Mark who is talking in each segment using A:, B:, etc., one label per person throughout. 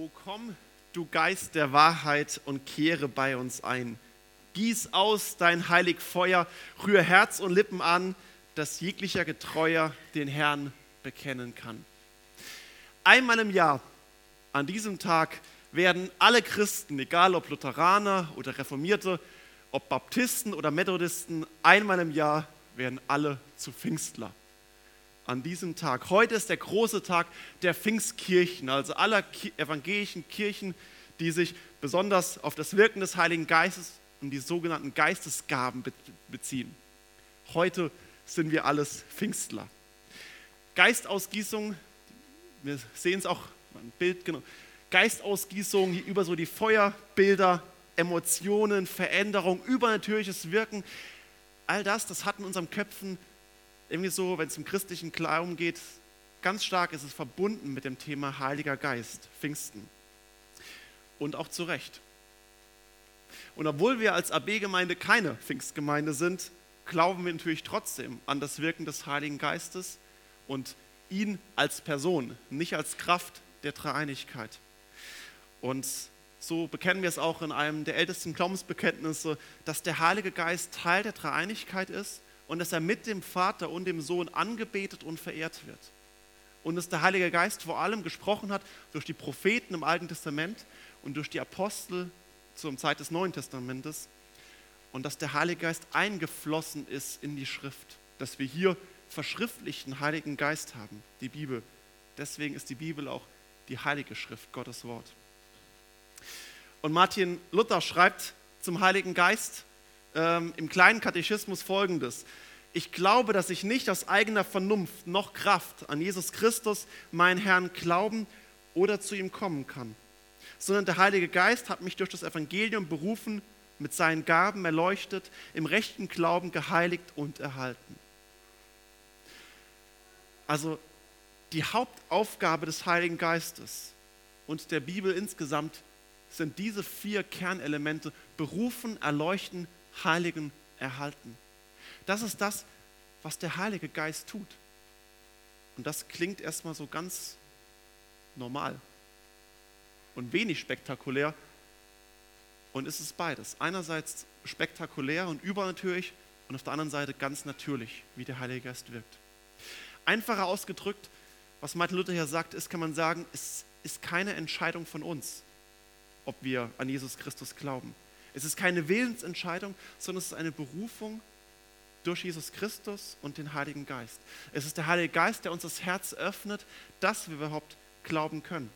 A: O komm, du Geist der Wahrheit, und kehre bei uns ein. Gieß aus dein heilig Feuer, rühr Herz und Lippen an, dass jeglicher Getreuer den Herrn bekennen kann. Einmal im Jahr, an diesem Tag, werden alle Christen, egal ob Lutheraner oder Reformierte, ob Baptisten oder Methodisten, einmal im Jahr werden alle zu Pfingstler. An diesem Tag. Heute ist der große Tag der Pfingstkirchen, also aller evangelischen Kirchen, die sich besonders auf das Wirken des Heiligen Geistes und die sogenannten Geistesgaben beziehen. Heute sind wir alles Pfingstler. Geistausgießung, wir sehen es auch, ein Bild, genau. Geistausgießung, hier über so die Feuerbilder, Emotionen, Veränderung, übernatürliches Wirken. All das, das hat in unseren Köpfen irgendwie so, wenn es um christlichen Glauben geht, ganz stark ist es verbunden mit dem Thema Heiliger Geist, Pfingsten. Und auch zu Recht. Und obwohl wir als AB-Gemeinde keine Pfingstgemeinde sind, glauben wir natürlich trotzdem an das Wirken des Heiligen Geistes und ihn als Person, nicht als Kraft der Dreieinigkeit. Und so bekennen wir es auch in einem der ältesten Glaubensbekenntnisse, dass der Heilige Geist Teil der Dreieinigkeit ist und dass er mit dem Vater und dem Sohn angebetet und verehrt wird. Und dass der Heilige Geist vor allem gesprochen hat durch die Propheten im Alten Testament und durch die Apostel zur Zeit des Neuen Testamentes. Und dass der Heilige Geist eingeflossen ist in die Schrift. Dass wir hier verschriftlichten Heiligen Geist haben, die Bibel. Deswegen ist die Bibel auch die Heilige Schrift, Gottes Wort. Und Martin Luther schreibt zum Heiligen Geist ähm, im kleinen Katechismus folgendes. Ich glaube, dass ich nicht aus eigener Vernunft noch Kraft an Jesus Christus, meinen Herrn, glauben oder zu ihm kommen kann, sondern der Heilige Geist hat mich durch das Evangelium berufen, mit seinen Gaben erleuchtet, im rechten Glauben geheiligt und erhalten. Also die Hauptaufgabe des Heiligen Geistes und der Bibel insgesamt sind diese vier Kernelemente berufen, erleuchten, heiligen, erhalten. Das ist das, was der Heilige Geist tut. Und das klingt erstmal so ganz normal und wenig spektakulär. Und es ist beides. Einerseits spektakulär und übernatürlich und auf der anderen Seite ganz natürlich, wie der Heilige Geist wirkt. Einfacher ausgedrückt, was Martin Luther hier sagt, ist, kann man sagen, es ist keine Entscheidung von uns, ob wir an Jesus Christus glauben. Es ist keine Willensentscheidung, sondern es ist eine Berufung durch Jesus Christus und den Heiligen Geist. Es ist der Heilige Geist, der uns das Herz öffnet, dass wir überhaupt glauben können.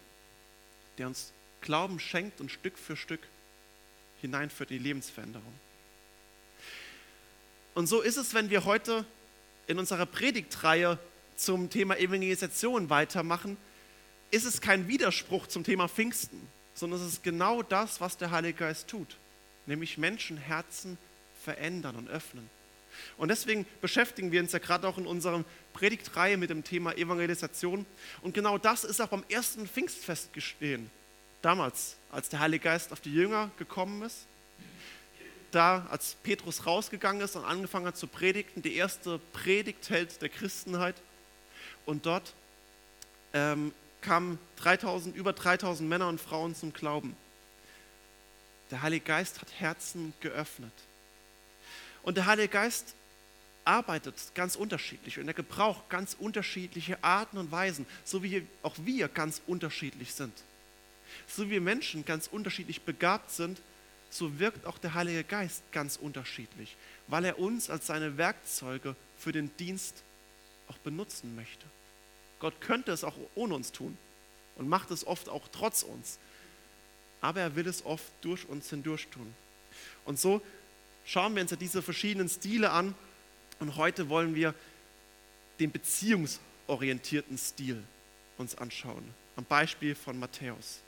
A: Der uns Glauben schenkt und Stück für Stück hineinführt in die Lebensveränderung. Und so ist es, wenn wir heute in unserer Predigtreihe zum Thema Evangelisation weitermachen, ist es kein Widerspruch zum Thema Pfingsten, sondern es ist genau das, was der Heilige Geist tut nämlich Menschenherzen verändern und öffnen. Und deswegen beschäftigen wir uns ja gerade auch in unserer Predigtreihe mit dem Thema Evangelisation. Und genau das ist auch beim ersten Pfingstfest geschehen. Damals, als der Heilige Geist auf die Jünger gekommen ist. Da, als Petrus rausgegangen ist und angefangen hat zu predigen, die erste Predigt hält der Christenheit. Und dort ähm, kamen 3000, über 3000 Männer und Frauen zum Glauben. Der Heilige Geist hat Herzen geöffnet. Und der Heilige Geist arbeitet ganz unterschiedlich und er gebraucht ganz unterschiedliche Arten und Weisen, so wie auch wir ganz unterschiedlich sind. So wie Menschen ganz unterschiedlich begabt sind, so wirkt auch der Heilige Geist ganz unterschiedlich, weil er uns als seine Werkzeuge für den Dienst auch benutzen möchte. Gott könnte es auch ohne uns tun und macht es oft auch trotz uns aber er will es oft durch uns hindurch tun. Und so schauen wir uns ja diese verschiedenen Stile an und heute wollen wir den beziehungsorientierten Stil uns anschauen, am Beispiel von Matthäus.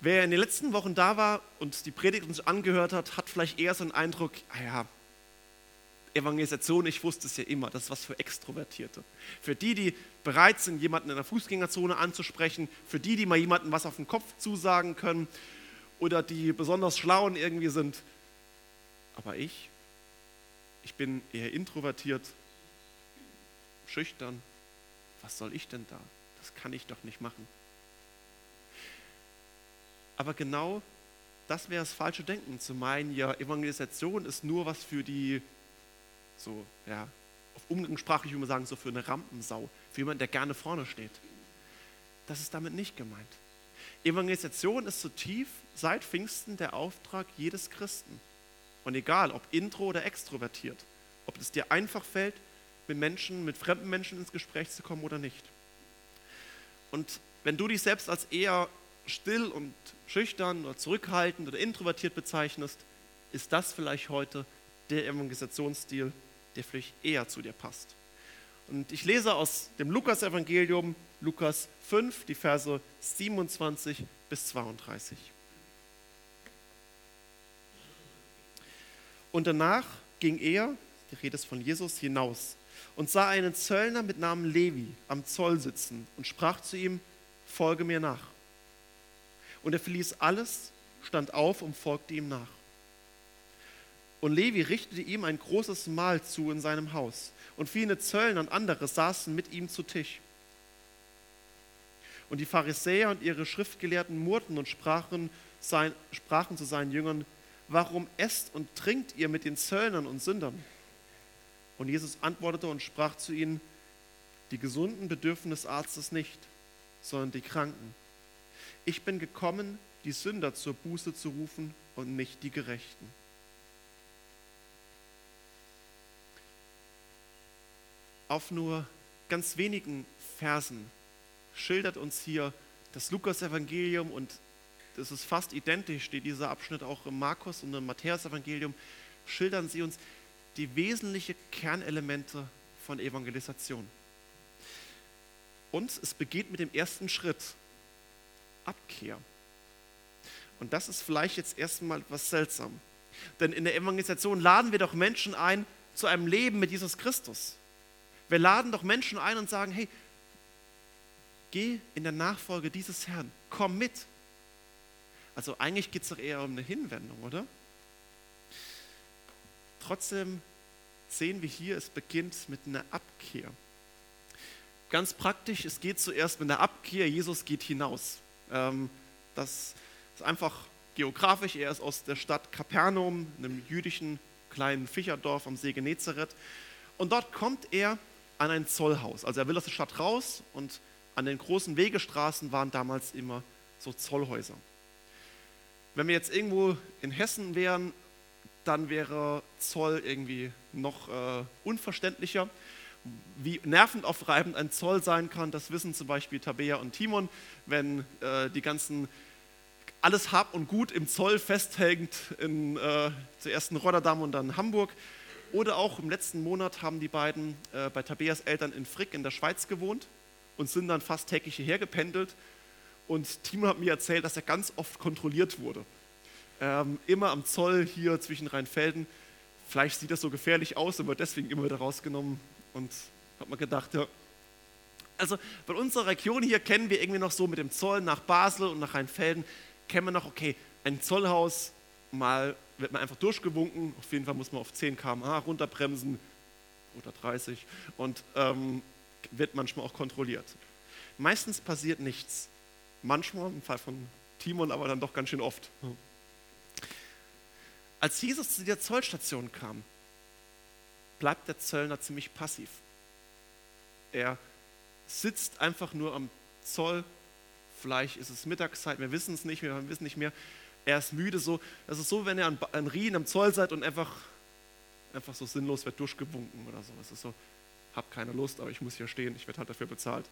A: Wer in den letzten Wochen da war und die Predigt uns angehört hat, hat vielleicht eher so einen Eindruck, ah ja, Evangelisation, ich wusste es ja immer, das ist was für Extrovertierte. Für die, die bereit sind, jemanden in der Fußgängerzone anzusprechen, für die, die mal jemandem was auf den Kopf zusagen können oder die besonders schlauen irgendwie sind. Aber ich, ich bin eher introvertiert, schüchtern. Was soll ich denn da? Das kann ich doch nicht machen. Aber genau das wäre das falsche Denken, zu meinen, ja, Evangelisation ist nur was für die, so, ja, auf umgangssprachlich würde man sagen, so für eine Rampensau, für jemanden, der gerne vorne steht. Das ist damit nicht gemeint. Evangelisation ist so tief seit Pfingsten der Auftrag jedes Christen. Und egal, ob intro oder extrovertiert, ob es dir einfach fällt, mit Menschen, mit fremden Menschen ins Gespräch zu kommen oder nicht. Und wenn du dich selbst als eher still und schüchtern oder zurückhaltend oder introvertiert bezeichnest, ist das vielleicht heute der Evangelisationsstil, der vielleicht eher zu dir passt. Und ich lese aus dem Lukas-Evangelium, Lukas 5, die Verse 27 bis 32. Und danach ging er, die Rede ist von Jesus, hinaus und sah einen Zöllner mit Namen Levi am Zoll sitzen und sprach zu ihm, folge mir nach. Und er verließ alles, stand auf und folgte ihm nach. Und Levi richtete ihm ein großes Mahl zu in seinem Haus. Und viele Zöllner und andere saßen mit ihm zu Tisch. Und die Pharisäer und ihre Schriftgelehrten murrten und sprachen, sein, sprachen zu seinen Jüngern, warum esst und trinkt ihr mit den Zöllnern und Sündern? Und Jesus antwortete und sprach zu ihnen, die Gesunden bedürfen des Arztes nicht, sondern die Kranken. Ich bin gekommen, die Sünder zur Buße zu rufen und nicht die Gerechten. Auf nur ganz wenigen Versen schildert uns hier das Lukas-Evangelium und das ist fast identisch, steht dieser Abschnitt auch im Markus und im Matthäus-Evangelium, schildern sie uns die wesentlichen Kernelemente von Evangelisation. Und es beginnt mit dem ersten Schritt, Abkehr. Und das ist vielleicht jetzt erstmal etwas seltsam. Denn in der Evangelisation laden wir doch Menschen ein zu einem Leben mit Jesus Christus. Wir laden doch Menschen ein und sagen, hey, geh in der Nachfolge dieses Herrn, komm mit. Also eigentlich geht es doch eher um eine Hinwendung, oder? Trotzdem sehen wir hier, es beginnt mit einer Abkehr. Ganz praktisch, es geht zuerst mit einer Abkehr, Jesus geht hinaus. Ähm, das ist einfach geografisch, er ist aus der Stadt Kapernaum, einem jüdischen kleinen Fischerdorf am See Genezareth. Und dort kommt er an ein Zollhaus. Also er will aus der Stadt raus und an den großen Wegestraßen waren damals immer so Zollhäuser. Wenn wir jetzt irgendwo in Hessen wären, dann wäre Zoll irgendwie noch äh, unverständlicher. Wie nervend aufreibend ein Zoll sein kann, das wissen zum Beispiel Tabea und Timon, wenn äh, die ganzen alles Hab und Gut im Zoll festhängt, in, äh, zuerst in Rotterdam und dann Hamburg. Oder auch im letzten Monat haben die beiden äh, bei Tabeas Eltern in Frick in der Schweiz gewohnt und sind dann fast täglich hierher gependelt. Und Timon hat mir erzählt, dass er ganz oft kontrolliert wurde ähm, immer am Zoll hier zwischen Rheinfelden. Vielleicht sieht das so gefährlich aus, aber deswegen immer wieder rausgenommen. Und hat man gedacht, ja. Also bei unserer Region hier kennen wir irgendwie noch so mit dem Zoll nach Basel und nach Rheinfelden, kennen wir noch, okay, ein Zollhaus, mal wird man einfach durchgewunken, auf jeden Fall muss man auf 10 km/h runterbremsen oder 30 und ähm, wird manchmal auch kontrolliert. Meistens passiert nichts. Manchmal, im Fall von Timon, aber dann doch ganz schön oft. Als Jesus zu der Zollstation kam, bleibt der Zöllner ziemlich passiv. Er sitzt einfach nur am Zoll. Vielleicht ist es Mittagszeit, wir wissen es nicht, wir wissen nicht mehr. Er ist müde so. Das ist so, wenn er an Rien am Zoll seid und einfach, einfach so sinnlos wird durchgewunken oder so. Es ist so, hab keine Lust, aber ich muss hier stehen, ich werde halt dafür bezahlt.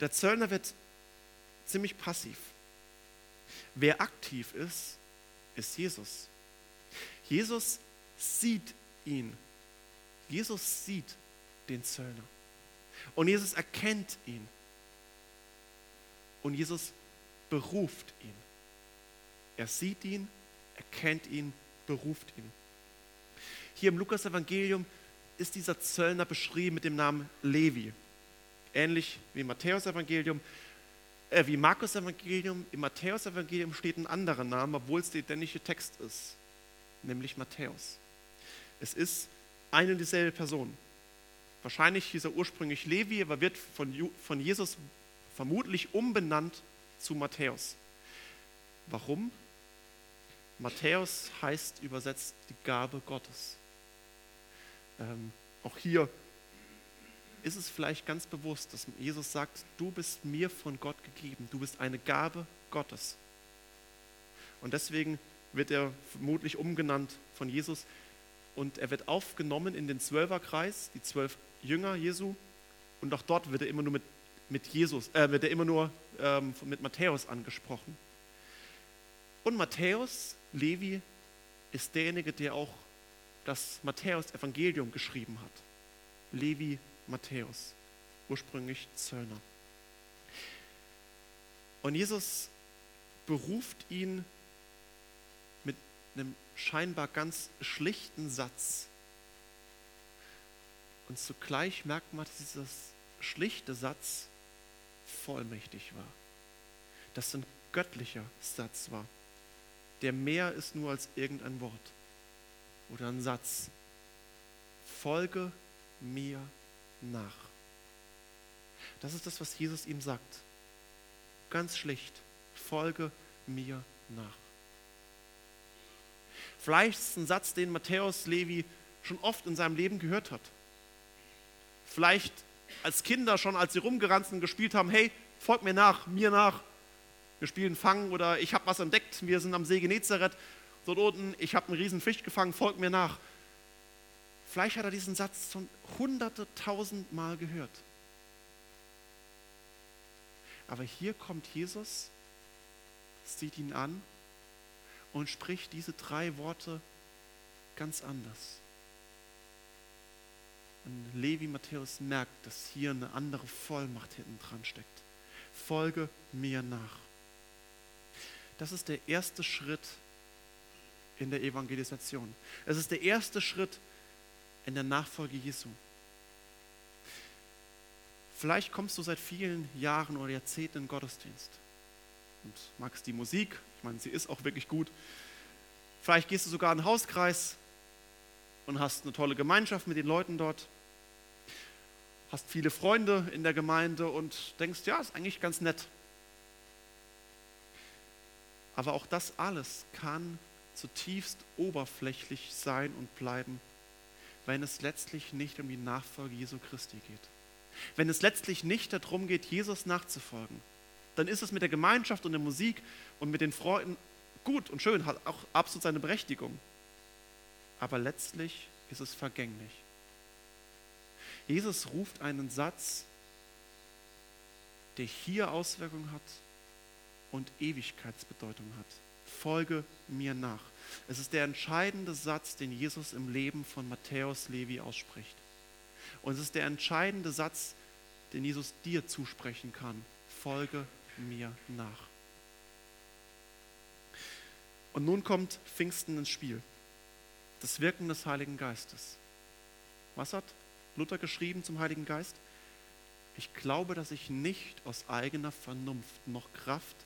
A: Der Zöllner wird ziemlich passiv. Wer aktiv ist, ist Jesus. Jesus sieht ihn. Jesus sieht den Zöllner. Und Jesus erkennt ihn. Und Jesus beruft ihn. Er sieht ihn, erkennt ihn, beruft ihn. Hier im Lukas-Evangelium ist dieser Zöllner beschrieben mit dem Namen Levi. Ähnlich wie Matthäus-Evangelium, äh, wie Markus-Evangelium. Im Matthäus-Evangelium steht ein anderer Name, obwohl es der identische Text ist nämlich Matthäus. Es ist eine und dieselbe Person. Wahrscheinlich hieß er ursprünglich Levi, aber wird von, von Jesus vermutlich umbenannt zu Matthäus. Warum? Matthäus heißt übersetzt die Gabe Gottes. Ähm, auch hier ist es vielleicht ganz bewusst, dass Jesus sagt, du bist mir von Gott gegeben, du bist eine Gabe Gottes. Und deswegen wird er vermutlich umgenannt von Jesus und er wird aufgenommen in den Zwölferkreis, die zwölf Jünger Jesu und auch dort wird er immer nur mit, mit Jesus, äh, wird er immer nur ähm, mit Matthäus angesprochen. Und Matthäus, Levi, ist derjenige, der auch das Matthäus-Evangelium geschrieben hat. Levi Matthäus, ursprünglich Zöllner. Und Jesus beruft ihn mit einem scheinbar ganz schlichten Satz. Und zugleich merkt man, dass dieser schlichte Satz vollmächtig war. Dass ein göttlicher Satz war, der mehr ist nur als irgendein Wort oder ein Satz. Folge mir nach. Das ist das, was Jesus ihm sagt. Ganz schlicht, folge mir nach. Vielleicht ist es ein Satz, den Matthäus Levi schon oft in seinem Leben gehört hat. Vielleicht als Kinder schon, als sie rumgerannt und gespielt haben, hey, folg mir nach, mir nach. Wir spielen Fangen oder ich habe was entdeckt, wir sind am See Genezareth, dort unten, ich habe einen riesen Fisch gefangen, folg mir nach. Vielleicht hat er diesen Satz schon hunderte, tausend Mal gehört. Aber hier kommt Jesus, sieht ihn an und spricht diese drei Worte ganz anders. Und Levi Matthäus merkt, dass hier eine andere Vollmacht hinten dran steckt. Folge mir nach. Das ist der erste Schritt in der Evangelisation. Es ist der erste Schritt in der Nachfolge Jesu. Vielleicht kommst du seit vielen Jahren oder Jahrzehnten in den Gottesdienst und magst die Musik. Ich meine, sie ist auch wirklich gut. Vielleicht gehst du sogar in den Hauskreis und hast eine tolle Gemeinschaft mit den Leuten dort. Hast viele Freunde in der Gemeinde und denkst, ja, ist eigentlich ganz nett. Aber auch das alles kann zutiefst oberflächlich sein und bleiben, wenn es letztlich nicht um die Nachfolge Jesu Christi geht. Wenn es letztlich nicht darum geht, Jesus nachzufolgen, dann ist es mit der Gemeinschaft und der Musik und mit den Freunden gut und schön, hat auch absolut seine Berechtigung. Aber letztlich ist es vergänglich. Jesus ruft einen Satz, der hier Auswirkungen hat und Ewigkeitsbedeutung hat. Folge mir nach. Es ist der entscheidende Satz, den Jesus im Leben von Matthäus Levi ausspricht. Und es ist der entscheidende Satz, den Jesus dir zusprechen kann. Folge mir nach. Und nun kommt Pfingsten ins Spiel. Das Wirken des Heiligen Geistes. Was hat Luther geschrieben zum Heiligen Geist? Ich glaube, dass ich nicht aus eigener Vernunft noch Kraft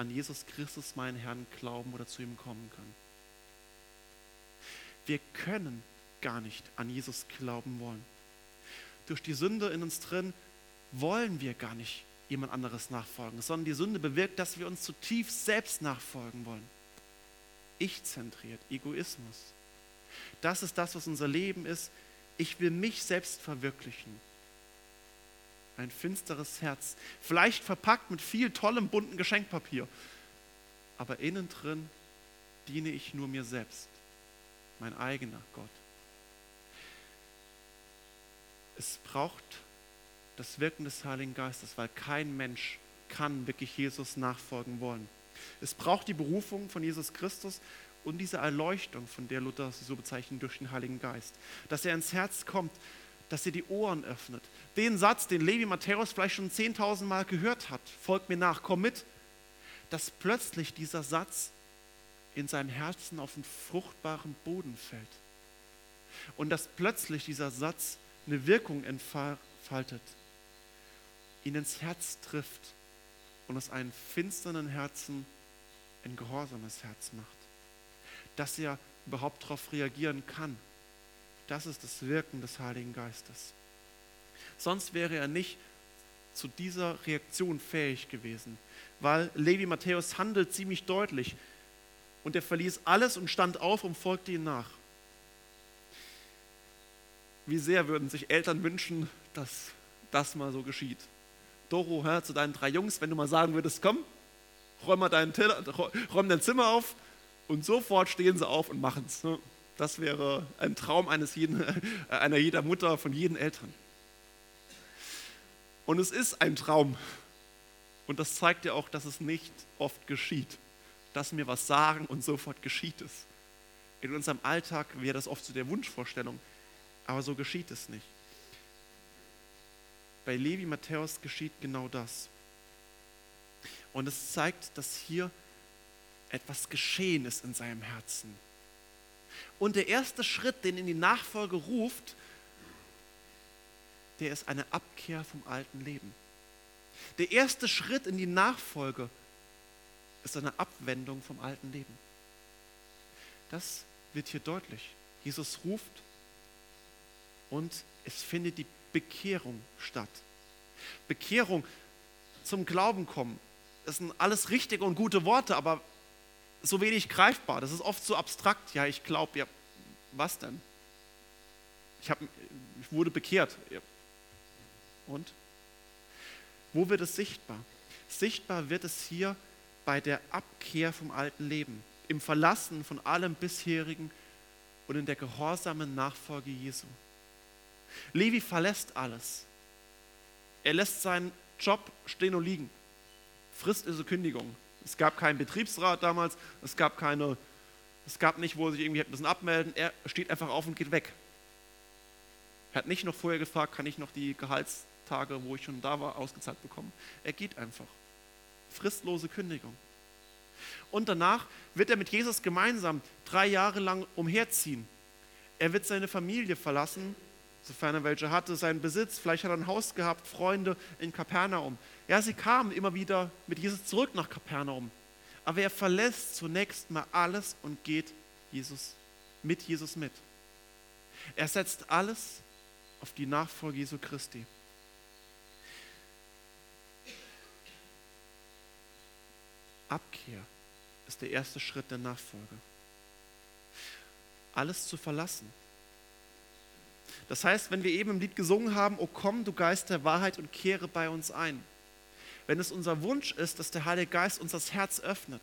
A: an Jesus Christus, meinen Herrn, glauben oder zu ihm kommen kann. Wir können gar nicht an Jesus glauben wollen. Durch die Sünde in uns drin wollen wir gar nicht jemand anderes nachfolgen, sondern die Sünde bewirkt, dass wir uns zutiefst selbst nachfolgen wollen. Ich-zentriert, Egoismus. Das ist das, was unser Leben ist. Ich will mich selbst verwirklichen. Ein finsteres Herz, vielleicht verpackt mit viel tollem bunten Geschenkpapier, aber innen drin diene ich nur mir selbst mein eigener Gott. Es braucht das Wirken des Heiligen Geistes, weil kein Mensch kann wirklich Jesus nachfolgen wollen. Es braucht die Berufung von Jesus Christus und diese Erleuchtung, von der Luther sie so bezeichnet, durch den Heiligen Geist. Dass er ins Herz kommt, dass er die Ohren öffnet. Den Satz, den Levi Matthäus vielleicht schon 10.000 Mal gehört hat, folgt mir nach, komm mit, dass plötzlich dieser Satz in seinem Herzen auf einen fruchtbaren Boden fällt. Und dass plötzlich dieser Satz eine Wirkung entfaltet, ihn ins Herz trifft und aus einem finsteren Herzen ein gehorsames Herz macht. Dass er überhaupt darauf reagieren kann. Das ist das Wirken des Heiligen Geistes. Sonst wäre er nicht zu dieser Reaktion fähig gewesen, weil Levi Matthäus handelt ziemlich deutlich. Und er verließ alles und stand auf und folgte ihm nach. Wie sehr würden sich Eltern wünschen, dass das mal so geschieht. Doro, hör zu deinen drei Jungs, wenn du mal sagen würdest, komm, räum mal dein, Zimmer auf und sofort stehen sie auf und machen es. Das wäre ein Traum eines jeden, einer jeder Mutter, von jeden Eltern. Und es ist ein Traum. Und das zeigt ja auch, dass es nicht oft geschieht, dass wir was sagen und sofort geschieht es. In unserem Alltag wäre das oft so der Wunschvorstellung, aber so geschieht es nicht. Bei Levi Matthäus geschieht genau das. Und es zeigt, dass hier etwas geschehen ist in seinem Herzen. Und der erste Schritt, den in die Nachfolge ruft, der ist eine Abkehr vom alten Leben. Der erste Schritt in die Nachfolge ist eine Abwendung vom alten Leben. Das wird hier deutlich. Jesus ruft und es findet die Bekehrung statt. Bekehrung zum Glauben kommen, das sind alles richtige und gute Worte, aber so wenig greifbar. Das ist oft so abstrakt. Ja, ich glaube, ja, was denn? Ich, hab, ich wurde bekehrt. Und? Wo wird es sichtbar? Sichtbar wird es hier bei der Abkehr vom alten Leben, im Verlassen von allem bisherigen und in der gehorsamen Nachfolge Jesu. Levi verlässt alles. Er lässt seinen Job stehen und liegen. Fristlose Kündigung. Es gab keinen Betriebsrat damals, es gab keine, es gab nicht, wo er sich irgendwie hätte müssen abmelden. Er steht einfach auf und geht weg. Er hat nicht noch vorher gefragt, kann ich noch die Gehaltstage, wo ich schon da war, ausgezahlt bekommen. Er geht einfach. Fristlose Kündigung. Und danach wird er mit Jesus gemeinsam drei Jahre lang umherziehen. Er wird seine Familie verlassen sofern er welche hatte, seinen Besitz, vielleicht hat er ein Haus gehabt, Freunde in Kapernaum. Ja, sie kamen immer wieder mit Jesus zurück nach Kapernaum. Aber er verlässt zunächst mal alles und geht Jesus mit Jesus mit. Er setzt alles auf die Nachfolge Jesu Christi. Abkehr ist der erste Schritt der Nachfolge. Alles zu verlassen das heißt, wenn wir eben im Lied gesungen haben, O komm, du Geist der Wahrheit und kehre bei uns ein. Wenn es unser Wunsch ist, dass der Heilige Geist uns das Herz öffnet.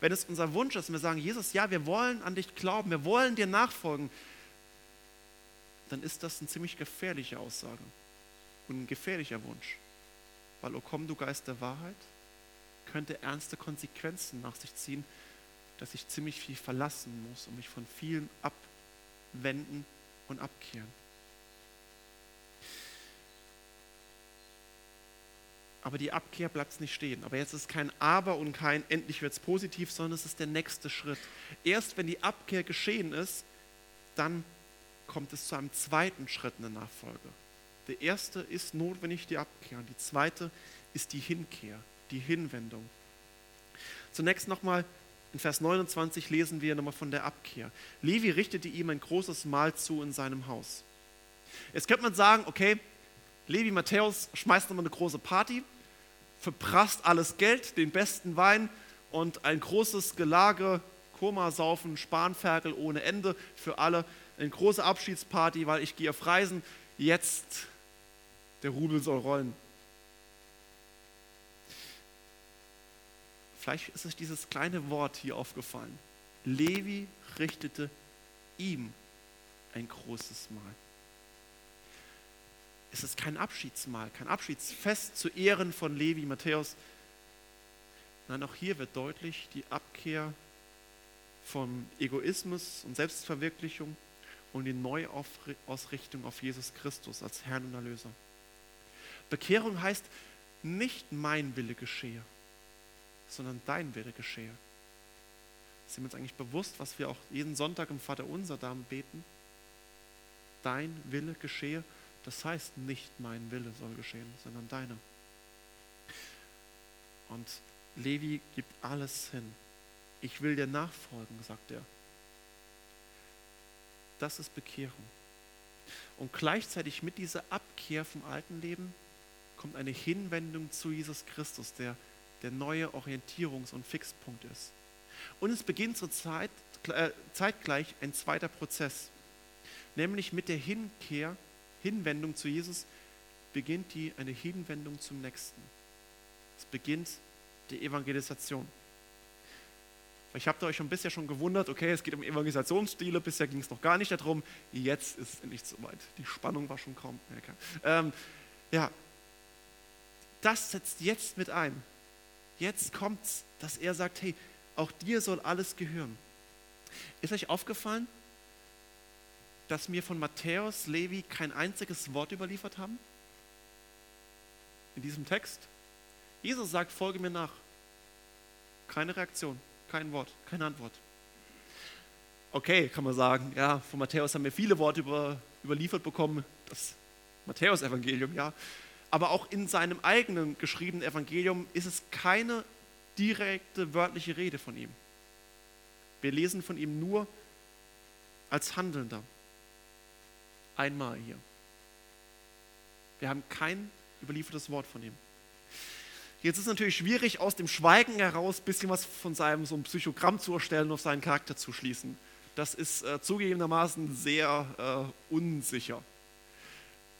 A: Wenn es unser Wunsch ist und wir sagen, Jesus, ja, wir wollen an dich glauben, wir wollen dir nachfolgen, dann ist das eine ziemlich gefährliche Aussage und ein gefährlicher Wunsch. Weil, O komm, du Geist der Wahrheit, könnte ernste Konsequenzen nach sich ziehen, dass ich ziemlich viel verlassen muss und mich von vielen abwenden und abkehren. aber die Abkehr bleibt nicht stehen. Aber jetzt ist kein Aber und kein endlich wird es positiv, sondern es ist der nächste Schritt. Erst wenn die Abkehr geschehen ist, dann kommt es zu einem zweiten Schritt in der Nachfolge. Der erste ist notwendig die Abkehr und die zweite ist die Hinkehr, die Hinwendung. Zunächst nochmal in Vers 29 lesen wir nochmal von der Abkehr. Levi richtete ihm ein großes Mahl zu in seinem Haus. Jetzt könnte man sagen, okay, Levi Matthäus schmeißt nochmal eine große Party, verprasst alles Geld, den besten Wein und ein großes Gelage, Komasaufen, Spanferkel ohne Ende für alle. Eine große Abschiedsparty, weil ich gehe auf Reisen. Jetzt, der Rubel soll rollen. Vielleicht ist euch dieses kleine Wort hier aufgefallen. Levi richtete ihm ein großes Mahl es ist kein Abschiedsmahl, kein Abschiedsfest zu Ehren von Levi Matthäus. Nein, auch hier wird deutlich die Abkehr von Egoismus und Selbstverwirklichung und die Neuausrichtung auf Jesus Christus als Herrn und Erlöser. Bekehrung heißt nicht mein Wille geschehe, sondern dein Wille geschehe. Sind wir uns eigentlich bewusst, was wir auch jeden Sonntag im Vater Unser da beten? Dein Wille geschehe das heißt, nicht mein Wille soll geschehen, sondern deiner. Und Levi gibt alles hin. Ich will dir nachfolgen, sagt er. Das ist Bekehrung. Und gleichzeitig mit dieser Abkehr vom alten Leben kommt eine Hinwendung zu Jesus Christus, der der neue Orientierungs- und Fixpunkt ist. Und es beginnt zur Zeit, äh, zeitgleich ein zweiter Prozess, nämlich mit der Hinkehr, Hinwendung zu Jesus, beginnt die eine Hinwendung zum Nächsten. Es beginnt die Evangelisation. Ich habe euch schon bisher schon gewundert, okay, es geht um Evangelisationsstile, bisher ging es noch gar nicht darum, jetzt ist es endlich soweit. Die Spannung war schon kaum. Ähm, ja, das setzt jetzt mit ein. Jetzt kommt es, dass er sagt, hey, auch dir soll alles gehören. Ist euch aufgefallen, dass mir von Matthäus, Levi kein einziges Wort überliefert haben? In diesem Text? Jesus sagt, folge mir nach. Keine Reaktion, kein Wort, keine Antwort. Okay, kann man sagen, ja, von Matthäus haben wir viele Worte über, überliefert bekommen, das Matthäus-Evangelium, ja. Aber auch in seinem eigenen geschriebenen Evangelium ist es keine direkte wörtliche Rede von ihm. Wir lesen von ihm nur als Handelnder. Einmal hier. Wir haben kein überliefertes Wort von ihm. Jetzt ist es natürlich schwierig, aus dem Schweigen heraus ein bisschen was von seinem so einem Psychogramm zu erstellen und auf seinen Charakter zu schließen. Das ist äh, zugegebenermaßen sehr äh, unsicher.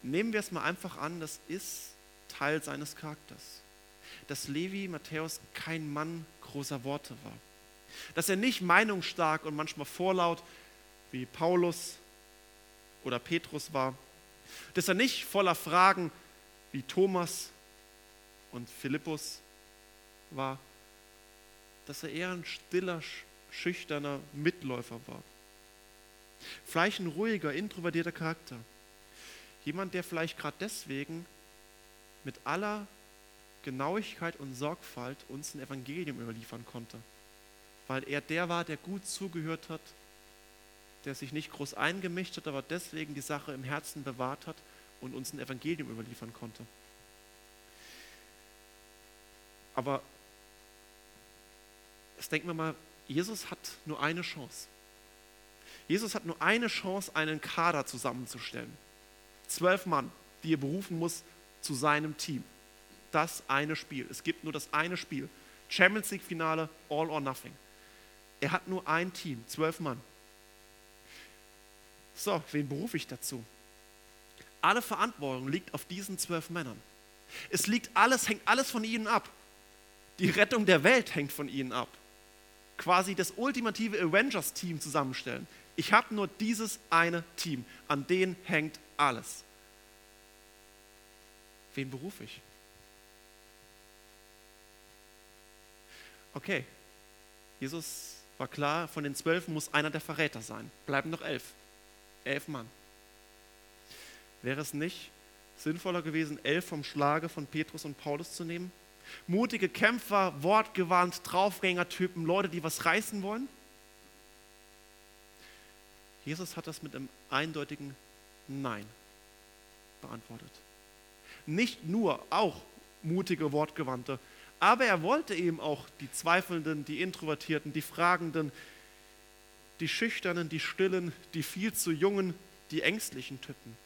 A: Nehmen wir es mal einfach an, das ist Teil seines Charakters. Dass Levi Matthäus kein Mann großer Worte war. Dass er nicht meinungsstark und manchmal vorlaut wie Paulus oder Petrus war. Dass er nicht voller Fragen wie Thomas und Philippus war, dass er eher ein stiller, schüchterner Mitläufer war. Vielleicht ein ruhiger, introvertierter Charakter. Jemand, der vielleicht gerade deswegen mit aller Genauigkeit und Sorgfalt uns ein Evangelium überliefern konnte. Weil er der war, der gut zugehört hat, der sich nicht groß eingemischt hat, aber deswegen die Sache im Herzen bewahrt hat und uns ein Evangelium überliefern konnte. Aber jetzt denken wir mal, Jesus hat nur eine Chance. Jesus hat nur eine Chance, einen Kader zusammenzustellen. Zwölf Mann, die er berufen muss zu seinem Team. Das eine Spiel. Es gibt nur das eine Spiel. Champions League Finale, all or nothing. Er hat nur ein Team, zwölf Mann. So, wen berufe ich dazu? Alle Verantwortung liegt auf diesen zwölf Männern. Es liegt alles, hängt alles von ihnen ab. Die Rettung der Welt hängt von ihnen ab. Quasi das ultimative Avengers-Team zusammenstellen. Ich habe nur dieses eine Team, an den hängt alles. Wen berufe ich? Okay, Jesus war klar, von den zwölf muss einer der Verräter sein. Bleiben noch elf. Elf Mann. Wäre es nicht sinnvoller gewesen, elf vom Schlage von Petrus und Paulus zu nehmen? Mutige Kämpfer, wortgewandt, Draufgängertypen, Leute, die was reißen wollen? Jesus hat das mit einem eindeutigen Nein beantwortet. Nicht nur auch mutige, wortgewandte, aber er wollte eben auch die Zweifelnden, die Introvertierten, die Fragenden, die Schüchternen, die Stillen, die viel zu Jungen, die ängstlichen Typen.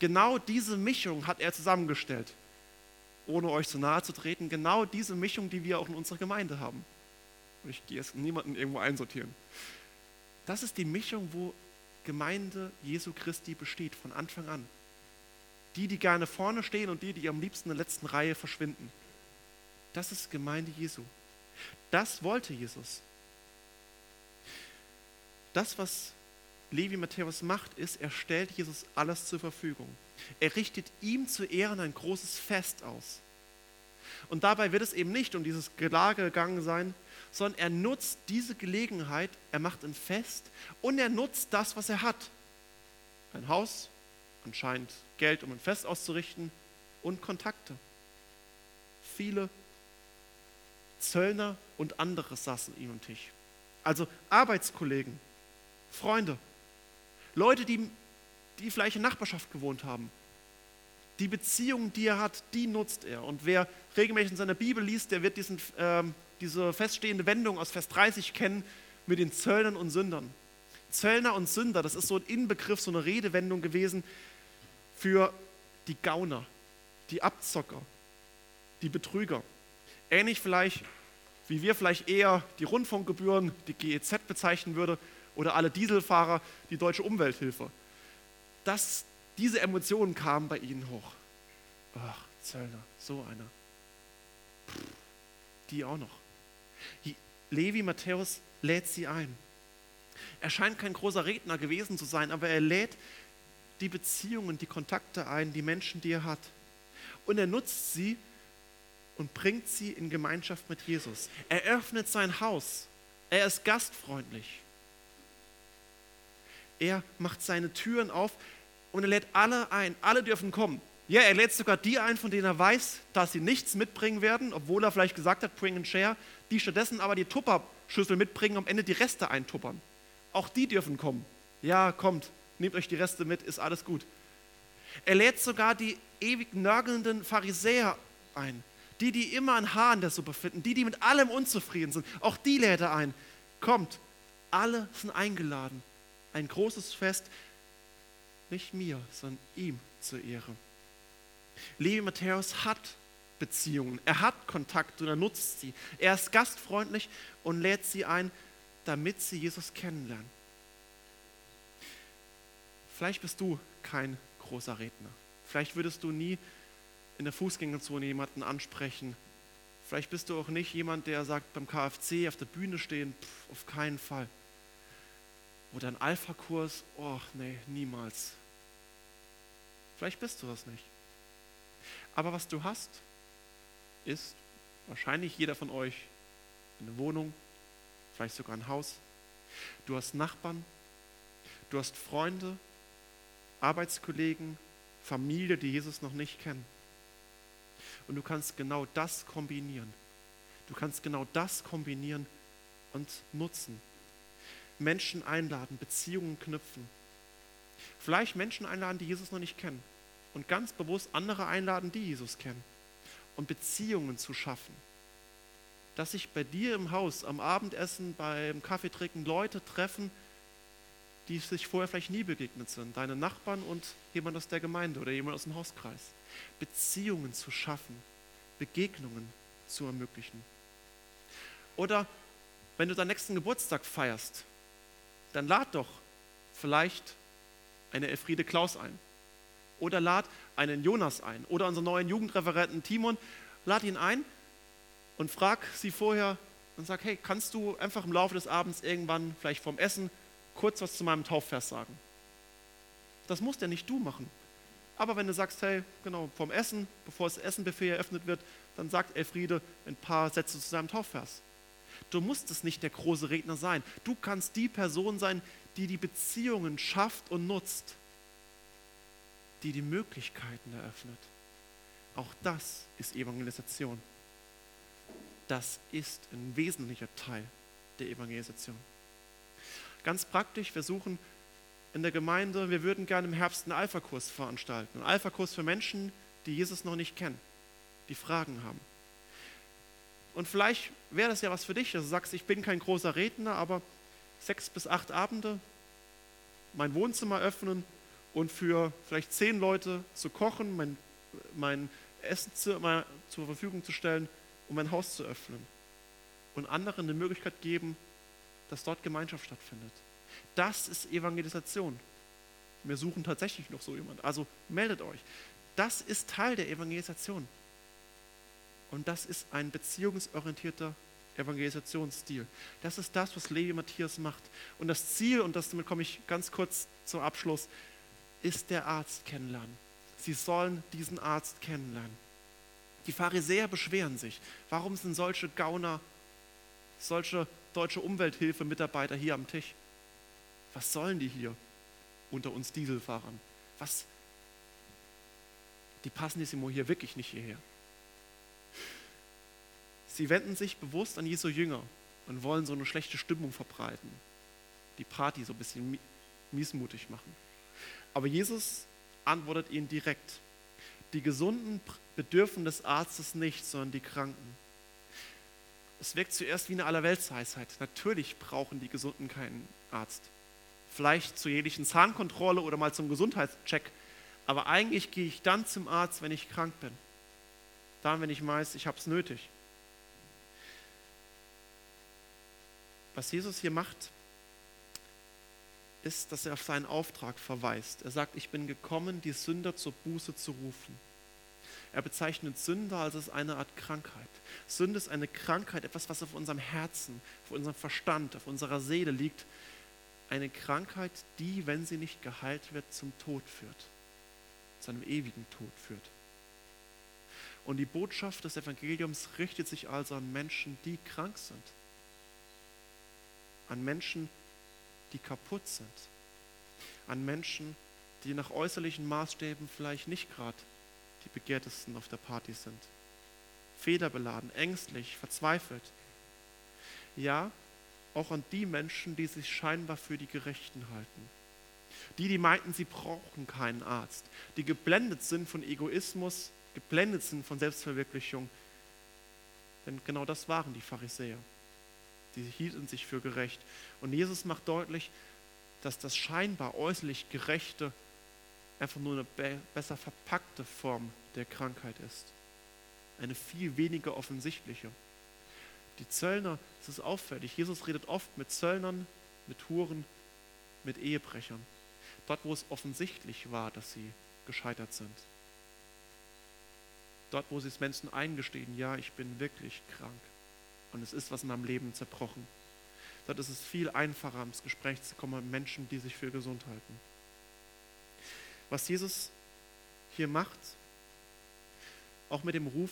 A: Genau diese Mischung hat er zusammengestellt ohne euch zu nahe zu treten, genau diese Mischung, die wir auch in unserer Gemeinde haben. Ich gehe jetzt niemanden irgendwo einsortieren. Das ist die Mischung, wo Gemeinde Jesu Christi besteht, von Anfang an. Die, die gerne vorne stehen und die, die am liebsten in der letzten Reihe verschwinden. Das ist Gemeinde Jesu. Das wollte Jesus. Das, was Levi Matthäus macht, ist, er stellt Jesus alles zur Verfügung. Er richtet ihm zu Ehren ein großes Fest aus. Und dabei wird es eben nicht um dieses Gelage gegangen sein, sondern er nutzt diese Gelegenheit, er macht ein Fest und er nutzt das, was er hat. Ein Haus, anscheinend Geld, um ein Fest auszurichten und Kontakte. Viele Zöllner und andere saßen ihm am Tisch. Also Arbeitskollegen, Freunde, Leute, die, die vielleicht in Nachbarschaft gewohnt haben. Die Beziehung, die er hat, die nutzt er. Und wer regelmäßig in seiner Bibel liest, der wird diesen, äh, diese feststehende Wendung aus Vers 30 kennen mit den Zöllnern und Sündern. Zöllner und Sünder, das ist so ein Inbegriff, so eine Redewendung gewesen für die Gauner, die Abzocker, die Betrüger. Ähnlich vielleicht, wie wir vielleicht eher die Rundfunkgebühren, die GEZ bezeichnen würde, oder alle Dieselfahrer die deutsche Umwelthilfe. Das, diese Emotionen kamen bei ihnen hoch. Ach, Zöllner, so einer. Die auch noch. Levi Matthäus lädt sie ein. Er scheint kein großer Redner gewesen zu sein, aber er lädt die Beziehungen, die Kontakte ein, die Menschen, die er hat. Und er nutzt sie und bringt sie in Gemeinschaft mit Jesus. Er öffnet sein Haus. Er ist gastfreundlich. Er macht seine Türen auf und er lädt alle ein. Alle dürfen kommen. Ja, er lädt sogar die ein, von denen er weiß, dass sie nichts mitbringen werden, obwohl er vielleicht gesagt hat, bring and share, die stattdessen aber die Tupperschüssel mitbringen, am Ende die Reste eintuppern. Auch die dürfen kommen. Ja, kommt, nehmt euch die Reste mit, ist alles gut. Er lädt sogar die ewig nörgelnden Pharisäer ein. Die, die immer ein Haar in der Suppe finden, die, die mit allem unzufrieden sind, auch die lädt er ein. Kommt, alle sind eingeladen. Ein großes Fest, nicht mir, sondern ihm zur Ehre. Levi Matthäus hat Beziehungen, er hat Kontakt und er nutzt sie. Er ist gastfreundlich und lädt sie ein, damit sie Jesus kennenlernen. Vielleicht bist du kein großer Redner. Vielleicht würdest du nie in der Fußgängerzone jemanden ansprechen. Vielleicht bist du auch nicht jemand, der sagt, beim KFC auf der Bühne stehen, pff, auf keinen Fall. Oder ein Alpha-Kurs, oh nee, niemals. Vielleicht bist du das nicht. Aber was du hast, ist wahrscheinlich jeder von euch eine Wohnung, vielleicht sogar ein Haus. Du hast Nachbarn, du hast Freunde, Arbeitskollegen, Familie, die Jesus noch nicht kennen. Und du kannst genau das kombinieren. Du kannst genau das kombinieren und nutzen. Menschen einladen, Beziehungen knüpfen. Vielleicht Menschen einladen, die Jesus noch nicht kennen. Und ganz bewusst andere einladen, die Jesus kennen. Und Beziehungen zu schaffen. Dass sich bei dir im Haus am Abendessen, beim Kaffeetrinken Leute treffen, die sich vorher vielleicht nie begegnet sind. Deine Nachbarn und jemand aus der Gemeinde oder jemand aus dem Hauskreis. Beziehungen zu schaffen, Begegnungen zu ermöglichen. Oder wenn du deinen nächsten Geburtstag feierst, dann lad doch vielleicht eine Elfriede Klaus ein. Oder lad einen Jonas ein. Oder unseren neuen Jugendreferenten Timon. Lad ihn ein und frag sie vorher und sag, hey, kannst du einfach im Laufe des Abends irgendwann, vielleicht vom Essen, kurz was zu meinem Taufvers sagen? Das musst ja nicht du machen. Aber wenn du sagst, hey, genau, vom Essen, bevor das Essenbuffet eröffnet wird, dann sagt Elfriede ein paar Sätze zu seinem Taufvers. Du musst es nicht der große Redner sein. Du kannst die Person sein, die die Beziehungen schafft und nutzt, die die Möglichkeiten eröffnet. Auch das ist Evangelisation. Das ist ein wesentlicher Teil der Evangelisation. Ganz praktisch, wir suchen in der Gemeinde, wir würden gerne im Herbst einen Alpha-Kurs veranstalten. Einen Alpha-Kurs für Menschen, die Jesus noch nicht kennen, die Fragen haben. Und vielleicht wäre das ja was für dich, dass du sagst, ich bin kein großer Redner, aber sechs bis acht Abende mein Wohnzimmer öffnen und für vielleicht zehn Leute zu kochen, mein, mein mal zur Verfügung zu stellen und mein Haus zu öffnen. Und anderen eine Möglichkeit geben, dass dort Gemeinschaft stattfindet. Das ist Evangelisation. Wir suchen tatsächlich noch so jemanden. Also meldet euch. Das ist Teil der Evangelisation. Und das ist ein beziehungsorientierter Evangelisationsstil. Das ist das, was Levi Matthias macht. Und das Ziel, und das, damit komme ich ganz kurz zum Abschluss, ist der Arzt kennenlernen. Sie sollen diesen Arzt kennenlernen. Die Pharisäer beschweren sich. Warum sind solche Gauner, solche deutsche Umwelthilfe-Mitarbeiter hier am Tisch? Was sollen die hier unter uns Dieselfahrern? Was? Die passen hier wirklich nicht hierher. Sie wenden sich bewusst an Jesu Jünger und wollen so eine schlechte Stimmung verbreiten, die Party so ein bisschen miesmutig machen. Aber Jesus antwortet ihnen direkt. Die Gesunden bedürfen des Arztes nicht, sondern die Kranken. Es wirkt zuerst wie eine Allerweltsweisheit. Natürlich brauchen die Gesunden keinen Arzt. Vielleicht zur jährlichen Zahnkontrolle oder mal zum Gesundheitscheck. Aber eigentlich gehe ich dann zum Arzt, wenn ich krank bin. Dann, wenn ich weiß, ich habe es nötig. Was Jesus hier macht, ist, dass er auf seinen Auftrag verweist. Er sagt, ich bin gekommen, die Sünder zur Buße zu rufen. Er bezeichnet Sünde als eine Art Krankheit. Sünde ist eine Krankheit, etwas, was auf unserem Herzen, auf unserem Verstand, auf unserer Seele liegt. Eine Krankheit, die, wenn sie nicht geheilt wird, zum Tod führt, zu einem ewigen Tod führt. Und die Botschaft des Evangeliums richtet sich also an Menschen, die krank sind, an Menschen, die kaputt sind, an Menschen, die nach äußerlichen Maßstäben vielleicht nicht gerade die begehrtesten auf der Party sind. Federbeladen, ängstlich, verzweifelt. Ja, auch an die Menschen, die sich scheinbar für die Gerechten halten. Die, die meinten, sie brauchen keinen Arzt. Die geblendet sind von Egoismus, geblendet sind von Selbstverwirklichung. Denn genau das waren die Pharisäer. Die hielten sich für gerecht. Und Jesus macht deutlich, dass das scheinbar äußerlich Gerechte einfach nur eine be besser verpackte Form der Krankheit ist. Eine viel weniger offensichtliche. Die Zöllner, es ist auffällig, Jesus redet oft mit Zöllnern, mit Huren, mit Ehebrechern. Dort, wo es offensichtlich war, dass sie gescheitert sind. Dort, wo sie es Menschen eingestehen, ja, ich bin wirklich krank und es ist was in meinem Leben zerbrochen. Dort ist es viel einfacher, ins Gespräch zu kommen mit Menschen, die sich für gesund halten. Was Jesus hier macht, auch mit dem Ruf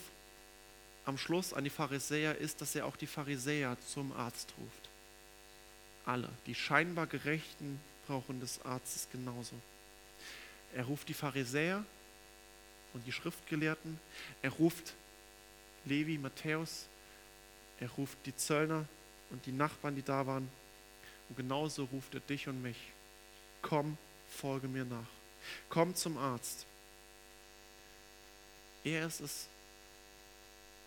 A: am Schluss an die Pharisäer, ist, dass er auch die Pharisäer zum Arzt ruft. Alle, die scheinbar Gerechten brauchen des Arztes genauso. Er ruft die Pharisäer und die Schriftgelehrten, er ruft Levi, Matthäus, er ruft die Zöllner und die Nachbarn, die da waren. Und genauso ruft er dich und mich. Komm, folge mir nach. Komm zum Arzt. Er ist es,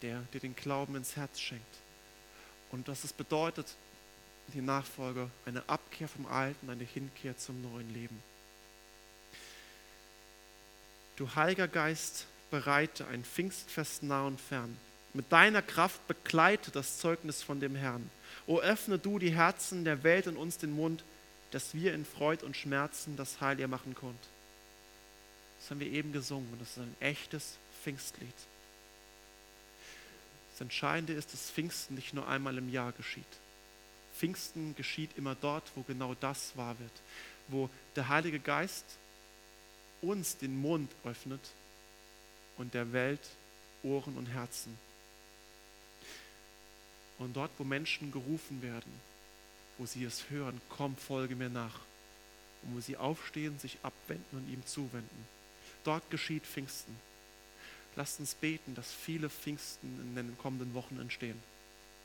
A: der dir den Glauben ins Herz schenkt. Und dass es bedeutet, die Nachfolge, eine Abkehr vom Alten, eine Hinkehr zum neuen Leben. Du Heiliger Geist, bereite ein Pfingstfest nah und fern. Mit deiner Kraft begleite das Zeugnis von dem Herrn. O öffne du die Herzen der Welt und uns den Mund, dass wir in Freud und Schmerzen das Heil ihr machen konnten. Das haben wir eben gesungen und das ist ein echtes Pfingstlied. Das Entscheidende ist, dass Pfingsten nicht nur einmal im Jahr geschieht. Pfingsten geschieht immer dort, wo genau das wahr wird, wo der Heilige Geist uns den Mund öffnet und der Welt Ohren und Herzen. Und dort, wo Menschen gerufen werden, wo sie es hören, komm, folge mir nach. Und wo sie aufstehen, sich abwenden und ihm zuwenden. Dort geschieht Pfingsten. Lasst uns beten, dass viele Pfingsten in den kommenden Wochen entstehen.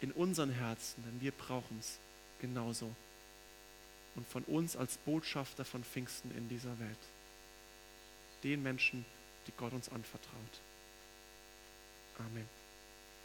A: In unseren Herzen, denn wir brauchen es genauso. Und von uns als Botschafter von Pfingsten in dieser Welt. Den Menschen, die Gott uns anvertraut. Amen.